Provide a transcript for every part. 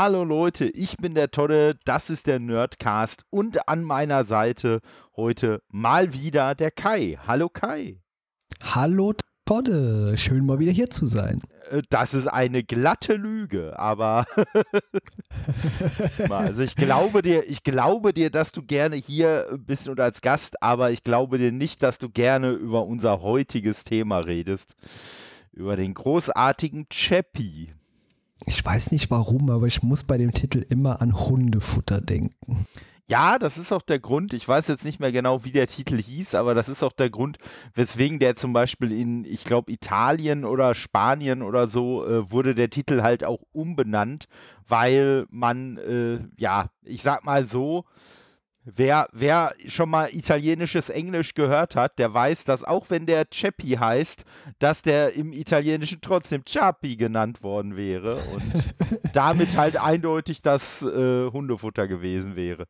Hallo Leute, ich bin der Todde, das ist der Nerdcast und an meiner Seite heute mal wieder der Kai. Hallo Kai. Hallo Todde, schön mal wieder hier zu sein. Äh, das ist eine glatte Lüge, aber also ich glaube dir, ich glaube dir, dass du gerne hier bist und als Gast, aber ich glaube dir nicht, dass du gerne über unser heutiges Thema redest, über den großartigen Chappie. Ich weiß nicht warum, aber ich muss bei dem Titel immer an Hundefutter denken. Ja, das ist auch der Grund. Ich weiß jetzt nicht mehr genau, wie der Titel hieß, aber das ist auch der Grund, weswegen der zum Beispiel in, ich glaube, Italien oder Spanien oder so äh, wurde der Titel halt auch umbenannt, weil man, äh, ja, ich sag mal so, Wer, wer schon mal italienisches Englisch gehört hat, der weiß, dass auch wenn der Ceppi heißt, dass der im Italienischen trotzdem Chapi genannt worden wäre und damit halt eindeutig das äh, Hundefutter gewesen wäre.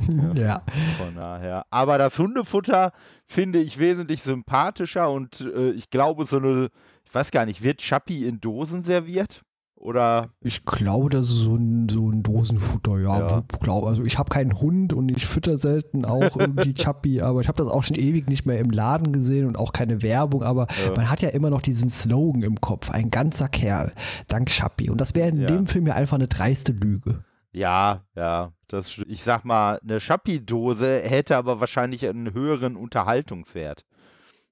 Ja. Von daher. Aber das Hundefutter finde ich wesentlich sympathischer und äh, ich glaube, so eine, ich weiß gar nicht, wird Chapi in Dosen serviert? Oder? Ich glaube, das ist so ein, so ein Dosenfutter, ja. ja. Glaub, also ich habe keinen Hund und ich fütter selten auch irgendwie Chappi, aber ich habe das auch schon ewig nicht mehr im Laden gesehen und auch keine Werbung, aber ja. man hat ja immer noch diesen Slogan im Kopf, ein ganzer Kerl, dank Chappi. Und das wäre in ja. dem Film ja einfach eine dreiste Lüge. Ja, ja. Das, ich sag mal, eine Schappi-Dose hätte aber wahrscheinlich einen höheren Unterhaltungswert.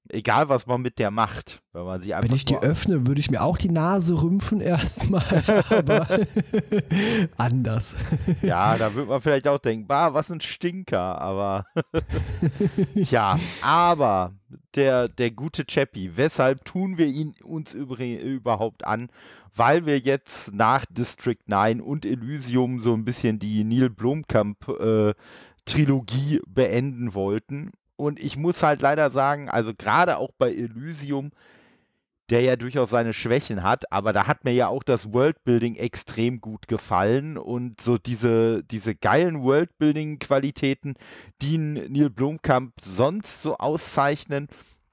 Egal, was man mit der macht. Wenn, man sie einfach wenn ich die öffne, würde ich mir auch die Nase rümpfen erstmal, aber anders. Ja, da würde man vielleicht auch denken, bah, was ein Stinker, aber ja, aber der, der gute Chappie, weshalb tun wir ihn uns überhaupt an? Weil wir jetzt nach District 9 und Elysium so ein bisschen die Neil Blomkamp äh, Trilogie beenden wollten und ich muss halt leider sagen, also gerade auch bei Elysium, der ja durchaus seine Schwächen hat, aber da hat mir ja auch das Worldbuilding extrem gut gefallen und so diese, diese geilen Worldbuilding-Qualitäten, die Neil Blomkamp sonst so auszeichnen,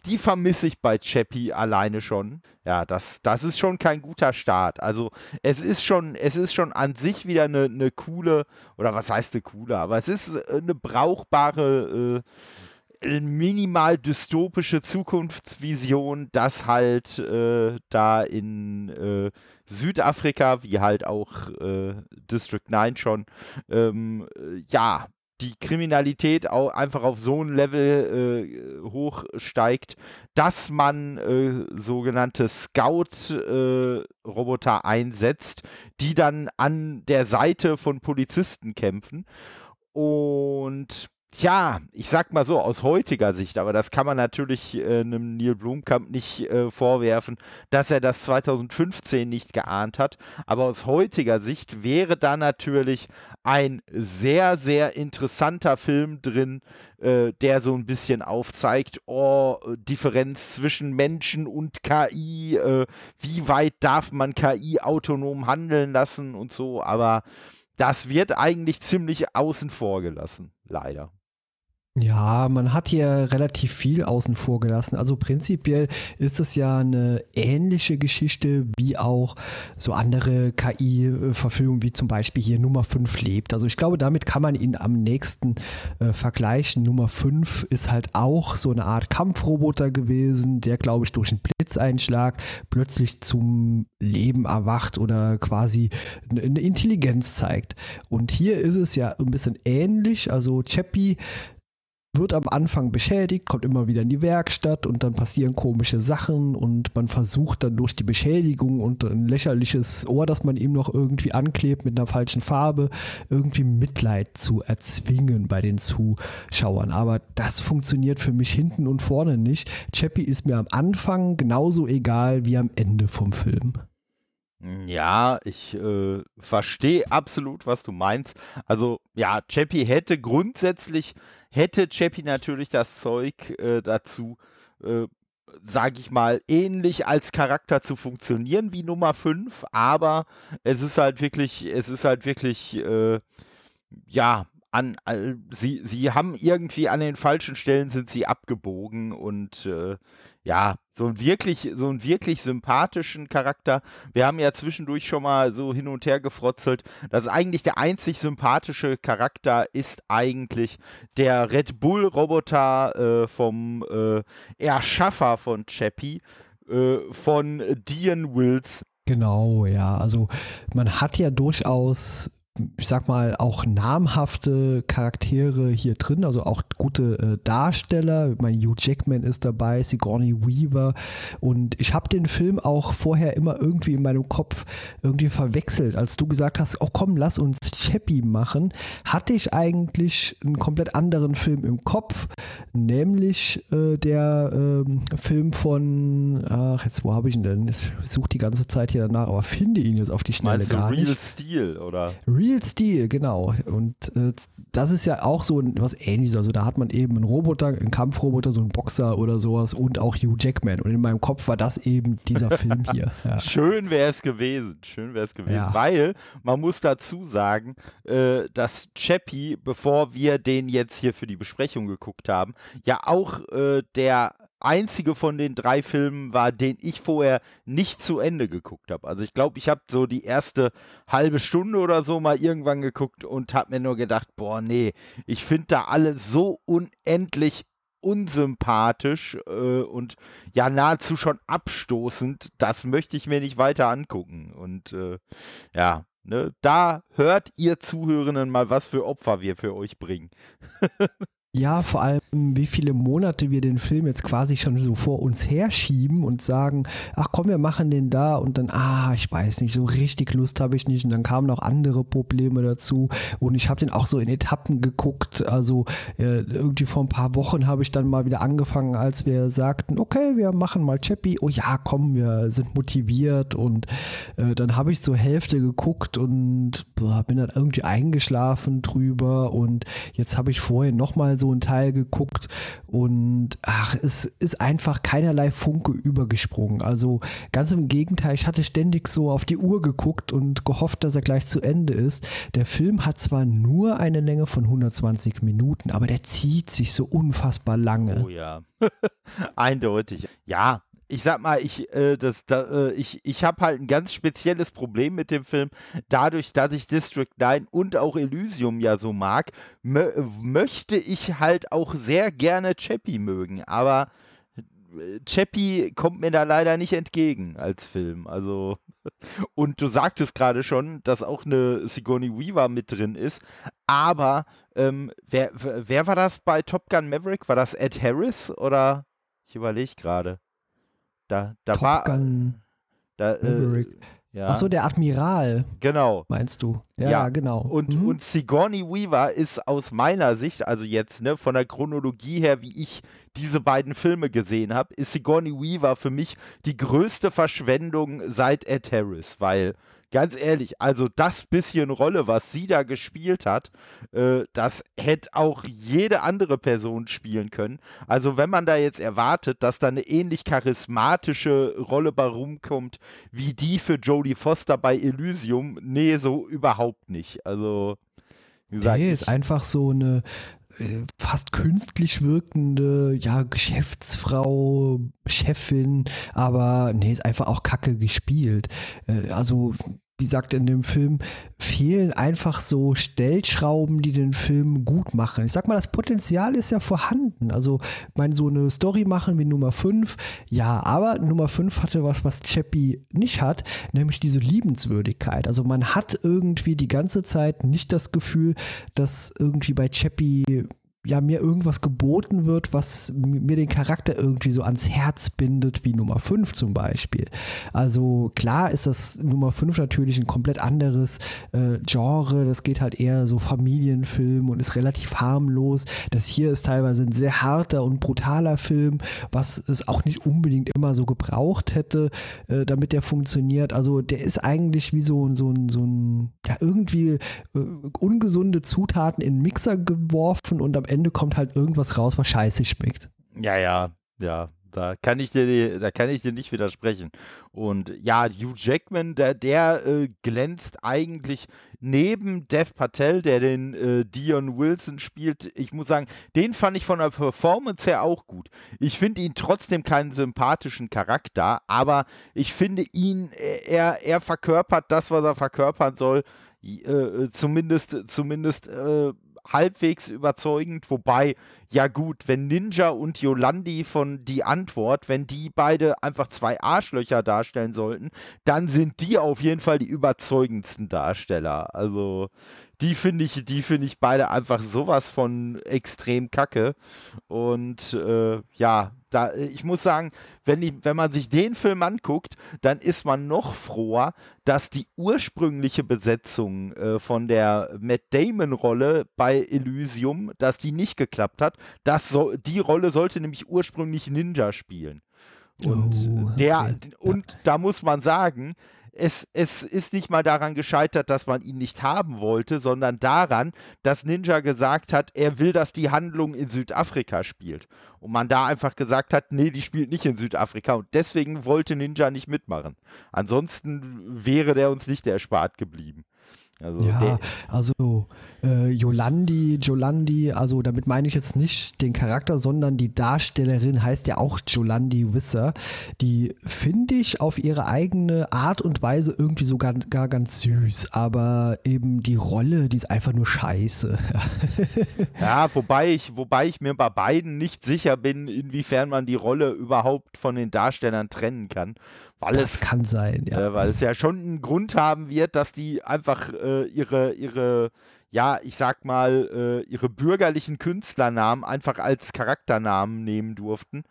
die vermisse ich bei Chappie alleine schon. Ja, das, das ist schon kein guter Start. Also es ist schon, es ist schon an sich wieder eine, eine coole, oder was heißt eine coole, aber es ist eine brauchbare äh, minimal dystopische Zukunftsvision, dass halt äh, da in äh, Südafrika, wie halt auch äh, District 9 schon, ähm, äh, ja, die Kriminalität auch einfach auf so ein Level äh, hochsteigt, dass man äh, sogenannte Scout-Roboter einsetzt, die dann an der Seite von Polizisten kämpfen. Und Tja, ich sag mal so, aus heutiger Sicht, aber das kann man natürlich äh, einem Neil Blomkamp nicht äh, vorwerfen, dass er das 2015 nicht geahnt hat. Aber aus heutiger Sicht wäre da natürlich ein sehr, sehr interessanter Film drin, äh, der so ein bisschen aufzeigt, oh, Differenz zwischen Menschen und KI, äh, wie weit darf man KI autonom handeln lassen und so. Aber das wird eigentlich ziemlich außen vor gelassen, leider. Ja, man hat hier relativ viel außen vor gelassen. Also prinzipiell ist es ja eine ähnliche Geschichte wie auch so andere KI-Verfügungen, wie zum Beispiel hier Nummer 5 lebt. Also ich glaube, damit kann man ihn am nächsten äh, vergleichen. Nummer 5 ist halt auch so eine Art Kampfroboter gewesen, der, glaube ich, durch einen Blitzeinschlag plötzlich zum Leben erwacht oder quasi eine Intelligenz zeigt. Und hier ist es ja ein bisschen ähnlich. Also Chappie wird am Anfang beschädigt, kommt immer wieder in die Werkstatt und dann passieren komische Sachen und man versucht dann durch die Beschädigung und ein lächerliches Ohr, das man ihm noch irgendwie anklebt mit einer falschen Farbe, irgendwie Mitleid zu erzwingen bei den Zuschauern. Aber das funktioniert für mich hinten und vorne nicht. Chappie ist mir am Anfang genauso egal wie am Ende vom Film. Ja, ich äh, verstehe absolut, was du meinst. Also ja, Chappie hätte grundsätzlich hätte Chappie natürlich das Zeug äh, dazu, äh, sage ich mal, ähnlich als Charakter zu funktionieren wie Nummer 5, aber es ist halt wirklich, es ist halt wirklich, äh, ja, an, äh, sie, sie haben irgendwie an den falschen Stellen sind sie abgebogen und äh, ja, so einen wirklich, so einen wirklich sympathischen Charakter. Wir haben ja zwischendurch schon mal so hin und her gefrotzelt. Das ist eigentlich der einzig sympathische Charakter ist eigentlich der Red Bull-Roboter äh, vom äh, Erschaffer von Chappie, äh, von Dean Wills. Genau, ja. Also man hat ja durchaus ich sag mal, auch namhafte Charaktere hier drin, also auch gute äh, Darsteller. Ich meine, Hugh Jackman ist dabei, Sigourney Weaver. Und ich habe den Film auch vorher immer irgendwie in meinem Kopf irgendwie verwechselt. Als du gesagt hast, oh komm, lass uns Chappie machen, hatte ich eigentlich einen komplett anderen Film im Kopf, nämlich äh, der äh, Film von, ach, jetzt, wo habe ich ihn denn? Ich suche die ganze Zeit hier danach, aber finde ihn jetzt auf die Schnelle Meinst gar du Real nicht. Steel, oder? Real Steel, genau. Und äh, das ist ja auch so was ähnliches. Also da hat man eben einen Roboter, einen Kampfroboter, so einen Boxer oder sowas und auch Hugh Jackman. Und in meinem Kopf war das eben dieser Film hier. Ja. Schön wäre es gewesen, schön wäre es gewesen, Ja. weil man muss dazu sagen, äh, dass Chappie, bevor wir den jetzt hier für die Besprechung geguckt haben, ja auch äh, der einzige von den drei Filmen war, den ich vorher nicht zu Ende geguckt habe. Also ich glaube, ich habe so die erste halbe Stunde oder so mal irgendwann geguckt und habe mir nur gedacht, boah, nee, ich finde da alle so unendlich unsympathisch äh, und ja nahezu schon abstoßend. Das möchte ich mir nicht weiter angucken. Und äh, ja, ne, da hört ihr Zuhörenden mal, was für Opfer wir für euch bringen. Ja, vor allem, wie viele Monate wir den Film jetzt quasi schon so vor uns herschieben und sagen, ach komm, wir machen den da und dann, ah, ich weiß nicht, so richtig Lust habe ich nicht. Und dann kamen noch andere Probleme dazu. Und ich habe den auch so in Etappen geguckt, also äh, irgendwie vor ein paar Wochen habe ich dann mal wieder angefangen, als wir sagten, okay, wir machen mal Chappie, oh ja, komm, wir sind motiviert. Und äh, dann habe ich so Hälfte geguckt und boah, bin dann irgendwie eingeschlafen drüber. Und jetzt habe ich vorhin nochmal so einen Teil geguckt und ach, es ist einfach keinerlei Funke übergesprungen. Also ganz im Gegenteil, ich hatte ständig so auf die Uhr geguckt und gehofft, dass er gleich zu Ende ist. Der Film hat zwar nur eine Länge von 120 Minuten, aber der zieht sich so unfassbar lange. Oh ja, eindeutig. Ja, ich sag mal, ich, äh, da, äh, ich, ich habe halt ein ganz spezielles Problem mit dem Film. Dadurch, dass ich District 9 und auch Elysium ja so mag, mö möchte ich halt auch sehr gerne Chappie mögen. Aber äh, Chappie kommt mir da leider nicht entgegen als Film. Also, und du sagtest gerade schon, dass auch eine Sigourney Weaver mit drin ist. Aber ähm, wer, wer war das bei Top Gun Maverick? War das Ed Harris oder? Ich überlege gerade. Da, da Top war. Gun Da. Äh, ja, Achso, der Admiral, genau. meinst du? Ja, Ja, genau. Und, Mhm. und Sigourney Weaver ist aus meiner Sicht, also jetzt ne, von der Chronologie her, wie ich diese beiden Filme gesehen habe, ist Sigourney Weaver für mich die größte Verschwendung seit Ed Harris, weil ganz ehrlich, also das bisschen Rolle, was sie da gespielt hat, äh, das hätte auch jede andere Person spielen können. Also wenn man da jetzt erwartet, dass da eine ähnlich charismatische Rolle bei rumkommt, wie die für Jodie Foster bei Elysium, nee, so überhaupt nicht. Also, wie gesagt, Nee, ist einfach so eine fast künstlich wirkende, ja, Geschäftsfrau, Chefin, aber nee, ist einfach auch kacke gespielt. Äh, also, wie gesagt, in dem Film fehlen einfach so Stellschrauben, die den Film gut machen. Ich sag mal, das Potenzial ist ja vorhanden. Also, ich meine, so eine Story machen wie Nummer 5, ja, aber Nummer 5 hatte was, was Chappie nicht hat, nämlich diese Liebenswürdigkeit. Also, man hat irgendwie die ganze Zeit nicht das Gefühl, dass irgendwie bei Chappie ja, mir irgendwas geboten wird, was mir den Charakter irgendwie so ans Herz bindet, wie Nummer 5 zum Beispiel. Also klar ist das Nummer 5 natürlich ein komplett anderes äh, Genre. Das geht halt eher so Familienfilm und ist relativ harmlos. Das hier ist teilweise ein sehr harter und brutaler Film, was es auch nicht unbedingt immer so gebraucht hätte, äh, damit der funktioniert. Also der ist eigentlich wie so, ein- so ein, so ein, ja, irgendwie äh, ungesunde Zutaten in Mixer geworfen und am Ende kommt halt irgendwas raus, was scheiße schmeckt. ja, ja, ja. Da kann ich dir, da kann ich dir nicht widersprechen. Und ja, Hugh Jackman, der, der äh, glänzt eigentlich neben Dev Patel, der den äh, Dion Wilson spielt. Ich muss sagen, den fand ich von der Performance her auch gut. Ich finde ihn trotzdem keinen sympathischen Charakter, aber ich finde ihn, er, er verkörpert das, was er verkörpern soll. Äh, zumindest, zumindest äh, halbwegs überzeugend, wobei, ja gut, wenn Ninja und Yolandi von Die Antwort, wenn die beide einfach zwei Arschlöcher darstellen sollten, dann sind die auf jeden Fall die überzeugendsten Darsteller. Also die finde ich, die finde ich beide einfach sowas von extrem kacke. Und äh, ja, da, ich muss sagen, wenn, ich, wenn man sich den Film anguckt, dann ist man noch froher, dass die ursprüngliche Besetzung äh, von der Matt Damon-Rolle bei Elysium, dass die nicht geklappt hat. Das so, die Rolle sollte nämlich ursprünglich Ninja spielen. Und oh, okay. der, und ja. da muss man sagen, es, es ist nicht mal daran gescheitert, dass man ihn nicht haben wollte, sondern daran, dass Ninja gesagt hat, er will, dass die Handlung in Südafrika spielt. Und man da einfach gesagt hat, nee, die spielt nicht in Südafrika. Und deswegen wollte Ninja nicht mitmachen. Ansonsten wäre der uns nicht erspart geblieben. Also ja, also äh, Jolandi, Jolandi, also damit meine ich jetzt nicht den Charakter, sondern die Darstellerin heißt ja auch Jolandi Wisser. Die finde ich auf ihre eigene Art und Weise irgendwie sogar gar ganz süß, aber eben die Rolle, die ist einfach nur scheiße. ja, wobei ich, wobei ich mir bei beiden nicht sicher bin, inwiefern man die Rolle überhaupt von den Darstellern trennen kann. Weil das es, kann sein, ja. Äh, weil es ja schon einen Grund haben wird, dass die einfach äh, ihre, ihre ja, ich sag mal, äh, ihre bürgerlichen Künstlernamen einfach als Charakternamen nehmen durften.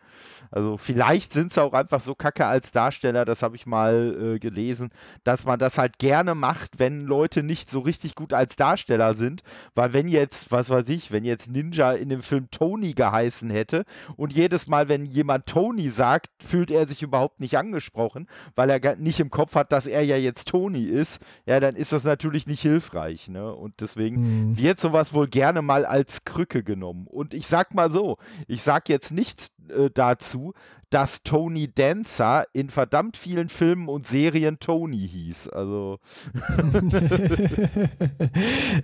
Also vielleicht sind sie auch einfach so kacke als Darsteller, das habe ich mal äh, gelesen, dass man das halt gerne macht, wenn Leute nicht so richtig gut als Darsteller sind. Weil wenn jetzt, was weiß ich, wenn jetzt Ninja in dem Film Tony geheißen hätte und jedes Mal, wenn jemand Tony sagt, fühlt er sich überhaupt nicht angesprochen, weil er nicht im Kopf hat, dass er ja jetzt Tony ist, ja, dann ist das natürlich nicht hilfreich. Ne? Und deswegen Deswegen mhm. wird sowas wohl gerne mal als Krücke genommen. Und ich sag mal so, ich sag jetzt nichts äh, dazu, dass Tony Dancer in verdammt vielen Filmen und Serien Tony hieß. Also.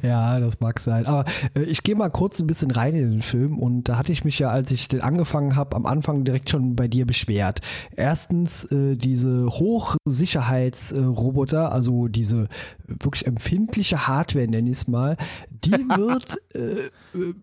ja, das mag sein. Aber äh, ich gehe mal kurz ein bisschen rein in den Film und da hatte ich mich ja, als ich den angefangen habe, am Anfang direkt schon bei dir beschwert. Erstens äh, diese Hochsicherheitsroboter, also diese wirklich empfindliche Hardware, nenne ich es mal, die wird äh,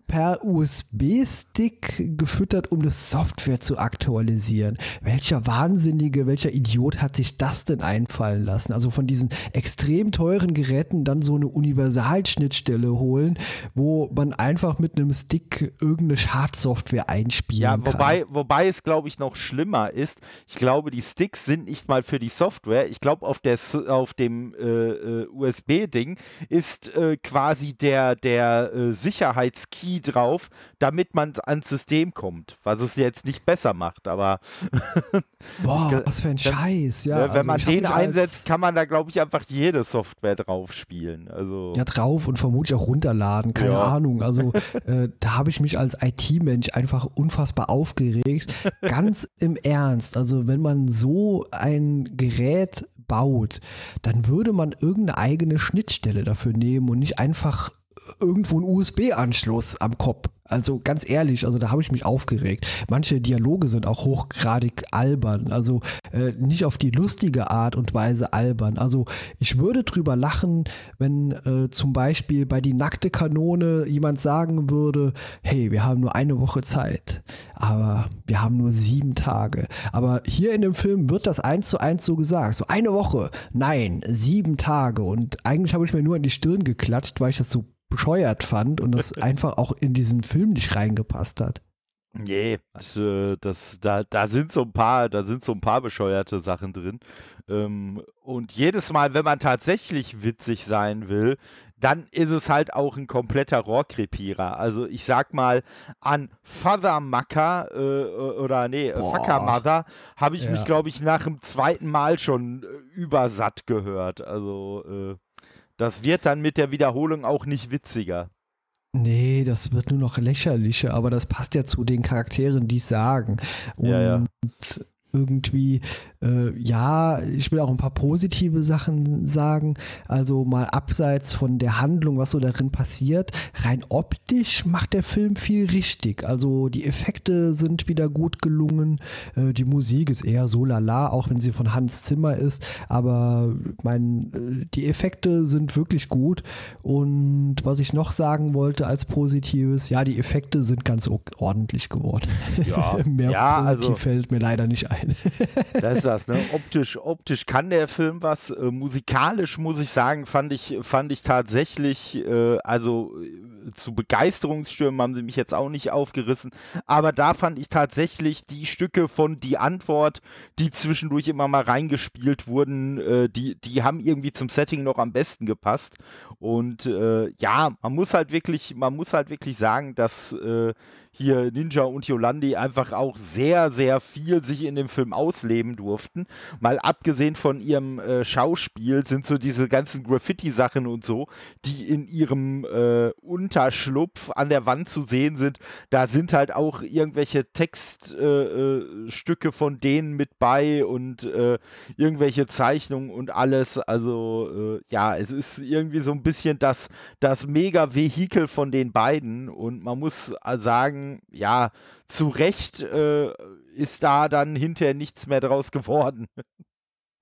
per USB-Stick gefüttert, um das Software zu aktualisieren. Welcher Wahnsinnige, welcher Idiot hat sich das denn einfallen lassen? Also von diesen extrem teuren Geräten dann so eine Universalschnittstelle holen, wo man einfach mit einem Stick irgendeine Schadsoftware einspielen ja, wobei, kann. Wobei es, glaube ich, noch schlimmer ist. Ich glaube, die Sticks sind nicht mal für die Software. Ich glaube, auf, auf dem äh, äh USB-Ding ist äh, quasi der, der äh, Sicherheitskey drauf, damit man ans System kommt. Was es jetzt nicht besser macht, aber. Boah, ich, was für ein Scheiß, ja. Wenn also man den einsetzt, kann man da, glaube ich, einfach jede Software drauf spielen. Also. Ja, drauf und vermutlich auch runterladen, keine ja. Ahnung. Also äh, da habe ich mich als IT-Mensch einfach unfassbar aufgeregt. Ganz im Ernst. Also wenn man so ein Gerät baut, dann würde man irgendeine eigene Schnittstelle dafür nehmen und nicht einfach irgendwo einen USB-Anschluss am Kopf. Also ganz ehrlich, also da habe ich mich aufgeregt. Manche Dialoge sind auch hochgradig albern, also äh, nicht auf die lustige Art und Weise albern. Also ich würde drüber lachen, wenn äh, zum Beispiel bei die nackte Kanone jemand sagen würde, hey, wir haben nur eine Woche Zeit, aber wir haben nur sieben Tage. Aber hier in dem Film wird das eins zu eins so gesagt. So eine Woche, nein, sieben Tage. Und eigentlich habe ich mir nur an die Stirn geklatscht, weil ich das so bescheuert fand und das einfach auch in diesen Film nicht reingepasst hat. Nee, das, äh, das, da, da sind so ein paar, da sind so ein paar bescheuerte Sachen drin. Ähm, und jedes Mal, wenn man tatsächlich witzig sein will, dann ist es halt auch ein kompletter Rohrkrepierer. Also ich sag mal, an Father Macker äh, oder nee, Boah. Fucker Mother habe ich ja. mich, glaube ich, nach dem zweiten Mal schon äh, übersatt gehört. Also äh, das wird dann mit der Wiederholung auch nicht witziger. Nee, das wird nur noch lächerlicher, aber das passt ja zu den Charakteren, die es sagen. Und Ja, ja. Irgendwie, äh, ja, ich will auch ein paar positive Sachen sagen. Also mal abseits von der Handlung, was so darin passiert, rein optisch macht der Film viel richtig. Also die Effekte sind wieder gut gelungen. Äh, die Musik ist eher so lala, auch wenn sie von Hans Zimmer ist. Aber mein, äh, die Effekte sind wirklich gut. Und was ich noch sagen wollte als Positives, ja, die Effekte sind ganz ordentlich geworden. Ja, Mehr ja positiv also fällt mir leider nicht ein. das ist das, ne? Optisch, optisch kann der Film was. Äh, musikalisch muss ich sagen, fand ich, fand ich tatsächlich, äh, also äh, zu Begeisterungsstürmen haben sie mich jetzt auch nicht aufgerissen, aber da fand ich tatsächlich die Stücke von Die Antwort, die zwischendurch immer mal reingespielt wurden, äh, die, die haben irgendwie zum Setting noch am besten gepasst. Und äh, ja, man muss halt wirklich, man muss halt wirklich sagen, dass äh, hier Ninja und Yolandi einfach auch sehr, sehr viel sich in dem Film ausleben durften. Mal abgesehen von ihrem äh, Schauspiel sind so diese ganzen Graffiti-Sachen und so, die in ihrem äh, Unterschlupf an der Wand zu sehen sind. Da sind halt auch irgendwelche Textstücke äh, Stücke von denen mit bei und äh, irgendwelche Zeichnungen und alles. Also äh, ja, es ist irgendwie so ein bisschen das, das Mega-Vehikel von den beiden und man muss äh, sagen, ja, zu Recht äh, ist da dann hinterher nichts mehr draus geworden.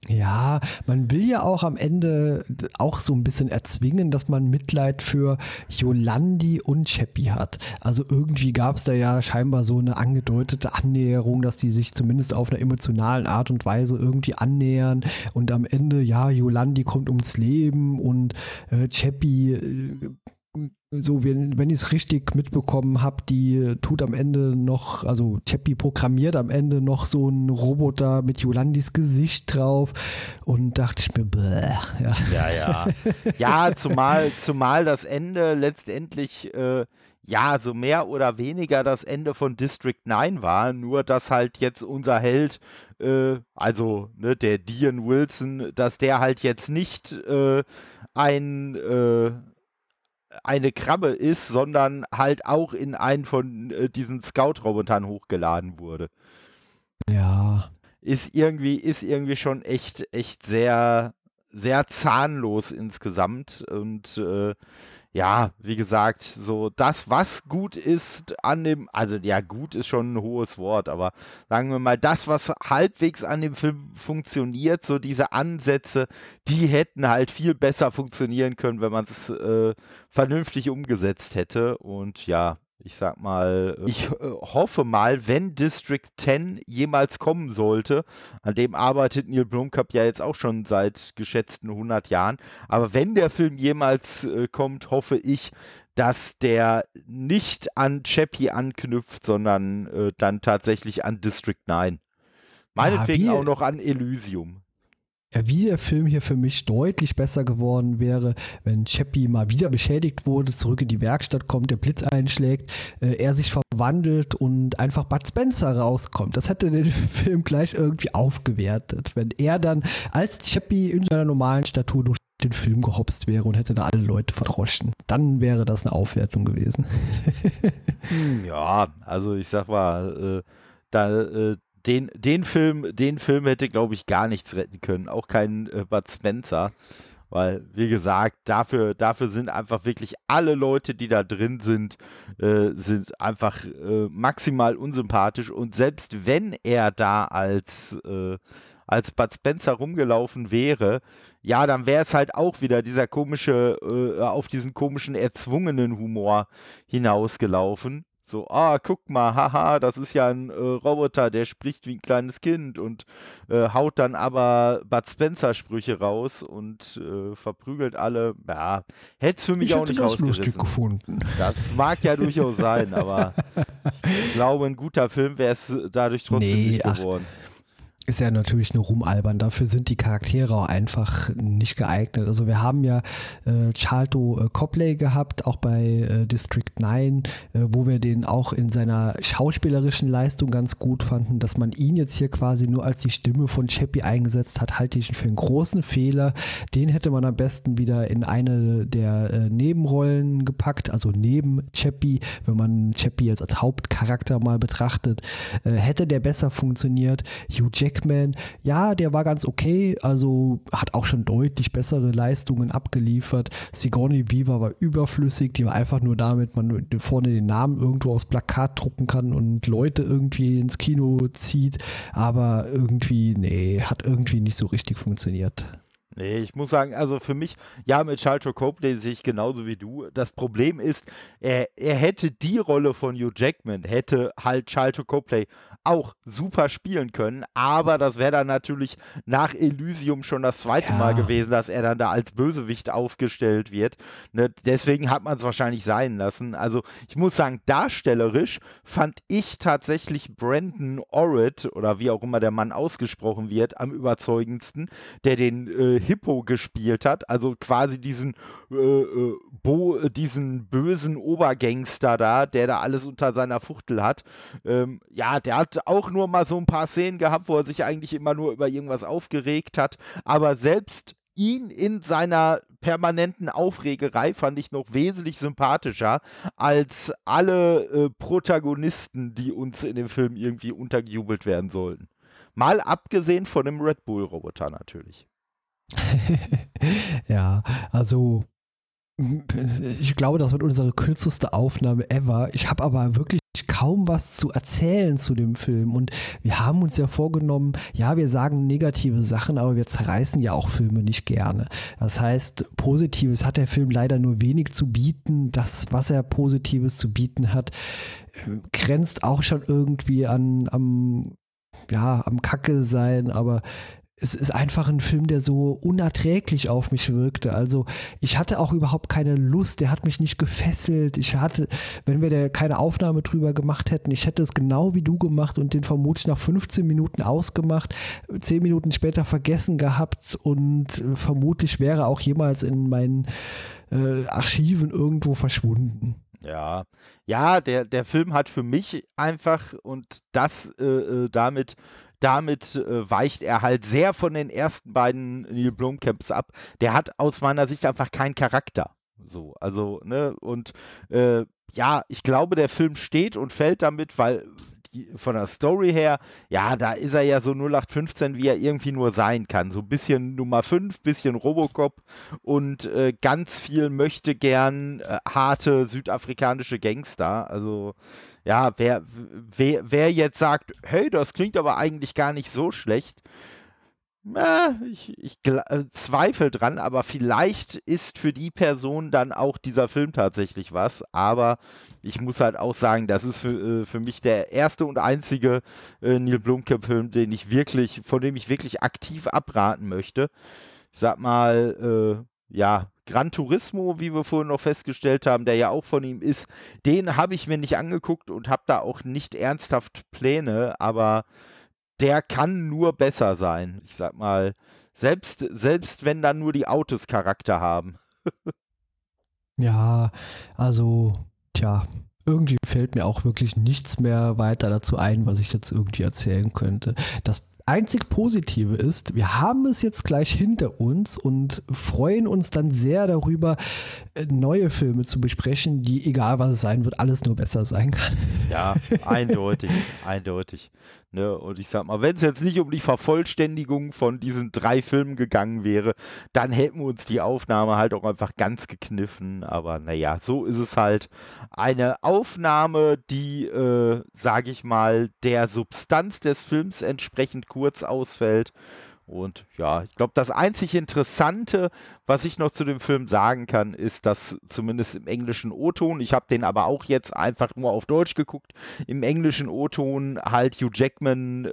Ja, man will ja auch am Ende auch so ein bisschen erzwingen, dass man Mitleid für Yolandi und Chappie hat. Also irgendwie gab es da ja scheinbar so eine angedeutete Annäherung, dass die sich zumindest auf einer emotionalen Art und Weise irgendwie annähern. Und am Ende, ja, Yolandi kommt ums Leben und äh, Chappie äh, so, wenn, wenn ich es richtig mitbekommen habe, die tut am Ende noch, also Chappie programmiert am Ende noch so einen Roboter mit Jolandis Gesicht drauf und dachte ich mir, bäh, ja. Ja, ja. ja, zumal, zumal das Ende letztendlich, äh, ja, so mehr oder weniger das Ende von District 9 war, nur dass halt jetzt unser Held, äh, also ne, der Dean Wilson, dass der halt jetzt nicht äh, ein, äh, eine Krabbe ist, sondern halt auch in einen von äh, diesen Scout-Robotern hochgeladen wurde. Ja. Ist irgendwie, ist irgendwie schon echt, echt sehr, sehr zahnlos insgesamt. Und äh, ja, wie gesagt, so das, was gut ist an dem, also ja, gut ist schon ein hohes Wort, aber sagen wir mal, das, was halbwegs an dem Film funktioniert, so diese Ansätze, die hätten halt viel besser funktionieren können, wenn man es äh, vernünftig umgesetzt hätte. Und ja, ich sag mal, ich äh, hoffe mal, wenn District 10 jemals kommen sollte, an dem arbeitet Neil Blomkamp ja jetzt auch schon seit geschätzten 100 Jahren, aber wenn der Film jemals äh, kommt, hoffe ich, dass der nicht an Chappie anknüpft, sondern äh, dann tatsächlich an District 9. Meinetwegen wie- auch noch an Elysium. Wie der Film hier für mich deutlich besser geworden wäre, wenn Chappie mal wieder beschädigt wurde, zurück in die Werkstatt kommt, der Blitz einschlägt, äh, er sich verwandelt und einfach Bud Spencer rauskommt. Das hätte den Film gleich irgendwie aufgewertet, wenn er dann als Chappie in seiner normalen Statur durch den Film gehopst wäre und hätte da alle Leute verdroschen. Dann wäre das eine Aufwertung gewesen. Hm, Ja, also ich sag mal, äh, da, äh, den, den Film, den Film hätte, glaube ich, gar nichts retten können. Auch kein äh, Bud Spencer. Weil, wie gesagt, dafür, dafür sind einfach wirklich alle Leute, die da drin sind, äh, sind einfach äh, maximal unsympathisch. Und selbst wenn er da als, äh, als Bud Spencer rumgelaufen wäre, ja, dann wäre es halt auch wieder dieser komische, äh, auf diesen komischen erzwungenen Humor hinausgelaufen. So, ah, guck mal, haha, das ist ja ein äh, Roboter, der spricht wie ein kleines Kind und äh, haut dann aber Bud Spencer-Sprüche raus und äh, verprügelt alle. Ja, hätte es für mich ich auch nicht das lustig gefunden. Das mag ja durchaus sein, aber ich glaube, ein guter Film wäre es dadurch trotzdem Nee, nicht ach, geworden. Ist ja natürlich nur rumalbern. Dafür sind die Charaktere auch einfach nicht geeignet. Also wir haben ja äh, Charlto äh, Copley gehabt, auch bei äh, District 9, äh, wo wir den auch in seiner schauspielerischen Leistung ganz gut fanden. Dass man ihn jetzt hier quasi nur als die Stimme von Chappie eingesetzt hat, halte ich für einen großen Fehler. Den hätte man am besten wieder in eine der äh, Nebenrollen gepackt, also neben Chappie, wenn man Chappie jetzt als Hauptcharakter mal betrachtet, äh, hätte der besser funktioniert. Hugh Jack Jackman, ja, der war ganz okay, also hat auch schon deutlich bessere Leistungen abgeliefert. Sigourney Weaver war überflüssig, die war einfach nur damit, man vorne den Namen irgendwo aufs Plakat drucken kann und Leute irgendwie ins Kino zieht, aber irgendwie, nee, hat irgendwie nicht so richtig funktioniert. Nee, ich muss sagen, also für mich, ja, mit Charlton Copley sehe ich genauso wie du. Das Problem ist, er, er hätte die Rolle von Hugh Jackman, hätte halt Charlton Copley auch super spielen können, aber das wäre dann natürlich nach Elysium schon das zweite ja. Mal gewesen, dass er dann da als Bösewicht aufgestellt wird. Ne? Deswegen hat man es wahrscheinlich sein lassen. Also ich muss sagen, darstellerisch fand ich tatsächlich Brandon Orrit oder wie auch immer der Mann ausgesprochen wird, am überzeugendsten, der den äh, Hippo gespielt hat, also quasi diesen, äh, äh, Bo, diesen bösen Obergangster da, der da alles unter seiner Fuchtel hat. Ähm, ja, der hat auch nur mal so ein paar Szenen gehabt, wo er sich eigentlich immer nur über irgendwas aufgeregt hat, aber selbst ihn in seiner permanenten Aufregerei fand ich noch wesentlich sympathischer als alle äh, Protagonisten, die uns in dem Film irgendwie untergejubelt werden sollten. Mal abgesehen von dem Red Bull-Roboter natürlich. ja, also ich glaube, das wird unsere kürzeste Aufnahme ever. Ich habe aber wirklich kaum was zu erzählen zu dem Film. Und wir haben uns ja vorgenommen, ja, wir sagen negative Sachen, aber wir zerreißen ja auch Filme nicht gerne. Das heißt, Positives hat der Film leider nur wenig zu bieten. Das, was er Positives zu bieten hat, grenzt auch schon irgendwie an, am, ja, am Kacke sein, aber es ist einfach ein Film, der so unerträglich auf mich wirkte. Also ich hatte auch überhaupt keine Lust, der hat mich nicht gefesselt. Ich hatte, wenn wir da keine Aufnahme drüber gemacht hätten, ich hätte es genau wie du gemacht und den vermutlich nach 15 Minuten ausgemacht, 10 Minuten später vergessen gehabt und vermutlich wäre auch jemals in meinen äh, Archiven irgendwo verschwunden. Ja, ja, der, der Film hat für mich einfach und das äh, äh damit damit äh, weicht er halt sehr von den ersten beiden Neil Blomkamps ab. Der hat aus meiner Sicht einfach keinen Charakter. So, also, ne, und äh, ja, ich glaube, der Film steht und fällt damit, weil von der Story her, ja, da ist er ja so 0815, wie er irgendwie nur sein kann. So ein bisschen Nummer 5, bisschen Robocop und äh, ganz viel möchte gern äh, harte südafrikanische Gangster. Also, ja, wer, wer, wer jetzt sagt, hey, das klingt aber eigentlich gar nicht so schlecht, ich, ich äh, zweifle dran, aber vielleicht ist für die Person dann auch dieser Film tatsächlich was. Aber ich muss halt auch sagen, das ist für, äh, für mich der erste und einzige äh, Neil Blomkamp-Film, den ich wirklich, von dem ich wirklich aktiv abraten möchte. Ich sag mal, äh, ja, Gran Turismo, wie wir vorhin noch festgestellt haben, der ja auch von ihm ist, den habe ich mir nicht angeguckt und habe da auch nicht ernsthaft Pläne, aber der kann nur besser sein. Ich sag mal, selbst, selbst wenn dann nur die Autos Charakter haben. ja, also, tja, irgendwie fällt mir auch wirklich nichts mehr weiter dazu ein, was ich jetzt irgendwie erzählen könnte. Das einzig Positive ist, wir haben es jetzt gleich hinter uns und freuen uns dann sehr darüber, äh, neue Filme zu besprechen, die, egal was es sein wird, alles nur besser sein kann. Ja, eindeutig, eindeutig. Ne? Und ich sag mal, wenn es jetzt nicht um die Vervollständigung von diesen drei Filmen gegangen wäre, dann hätten wir uns die Aufnahme halt auch einfach ganz gekniffen. Aber naja, so ist es halt. Eine Aufnahme, die, äh, sage ich mal, der Substanz des Films entsprechend kurz ausfällt. Und ja, ich glaube, das einzig Interessante, was ich noch zu dem Film sagen kann, ist, dass zumindest im englischen O-Ton, ich habe den aber auch jetzt einfach nur auf Deutsch geguckt, im englischen O-Ton halt Hugh Jackman äh,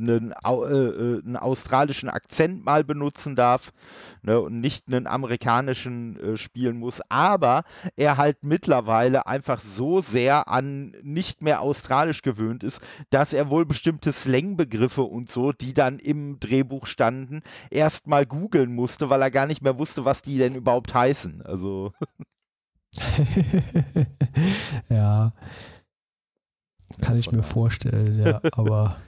einen, äh, äh, einen, australischen Akzent mal benutzen darf ne, und nicht einen amerikanischen äh, spielen muss, aber er halt mittlerweile einfach so sehr an nicht mehr australisch gewöhnt ist, dass er wohl bestimmte Slangbegriffe und so, die dann im Dreh Drehbuch standen, erst mal googeln musste, weil er gar nicht mehr wusste, was die denn überhaupt heißen. Also. ja. Kann ich mir vorstellen, ja, aber.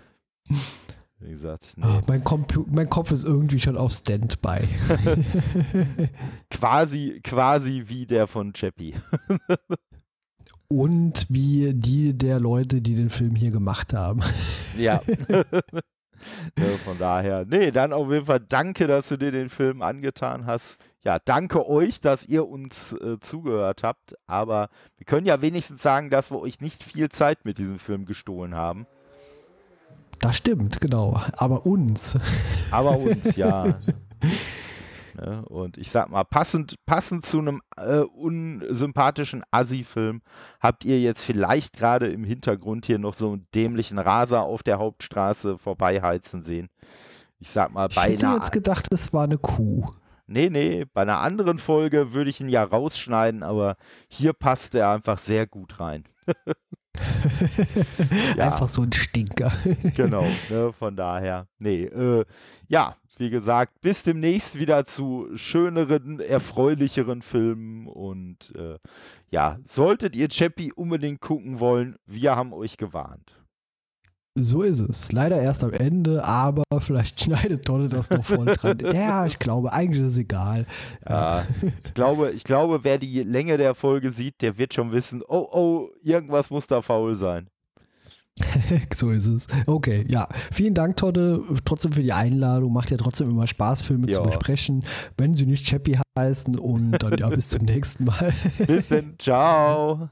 Wie gesagt, nee. Ach, mein, mein, Kopf ist irgendwie schon auf Standby. quasi, quasi wie der von Chappie. Und wie die der Leute, die den Film hier gemacht haben. Ja. Ne, von daher, nee, dann auf jeden Fall danke, dass du dir den Film angetan hast. Ja, danke euch, dass ihr uns äh, zugehört habt. Aber wir können ja wenigstens sagen, dass wir euch nicht viel Zeit mit diesem Film gestohlen haben. Das stimmt, genau. Aber uns. Aber uns, ja. Ne? Und ich sag mal, passend, passend zu einem äh, unsympathischen Assi-Film habt ihr jetzt vielleicht gerade im Hintergrund hier noch so einen dämlichen Raser auf der Hauptstraße vorbeiheizen sehen. Ich sag mal, bei ich hätte jetzt gedacht, es war eine Kuh. Nee, nee, bei einer anderen Folge würde ich ihn ja rausschneiden, aber hier passt er einfach sehr gut rein. ja. Einfach so ein Stinker. genau, ne, von daher. Nee, äh, ja, wie gesagt, bis demnächst wieder zu schöneren, erfreulicheren Filmen. Und äh, ja, solltet ihr Chappie unbedingt gucken wollen, wir haben euch gewarnt. So ist es. Leider erst am Ende, aber vielleicht schneidet Tonne das noch voll dran. ja, ich glaube, eigentlich ist es egal. Ja. ich, glaube, ich glaube, wer die Länge der Folge sieht, der wird schon wissen, oh, oh, irgendwas muss da faul sein. so ist es. Okay, ja. Vielen Dank, Todde, trotzdem für die Einladung. Macht ja trotzdem immer Spaß, Filme ja. zu besprechen, wenn sie nicht Chappie heißen. Und dann ja, bis zum nächsten Mal. bis dann. Ciao.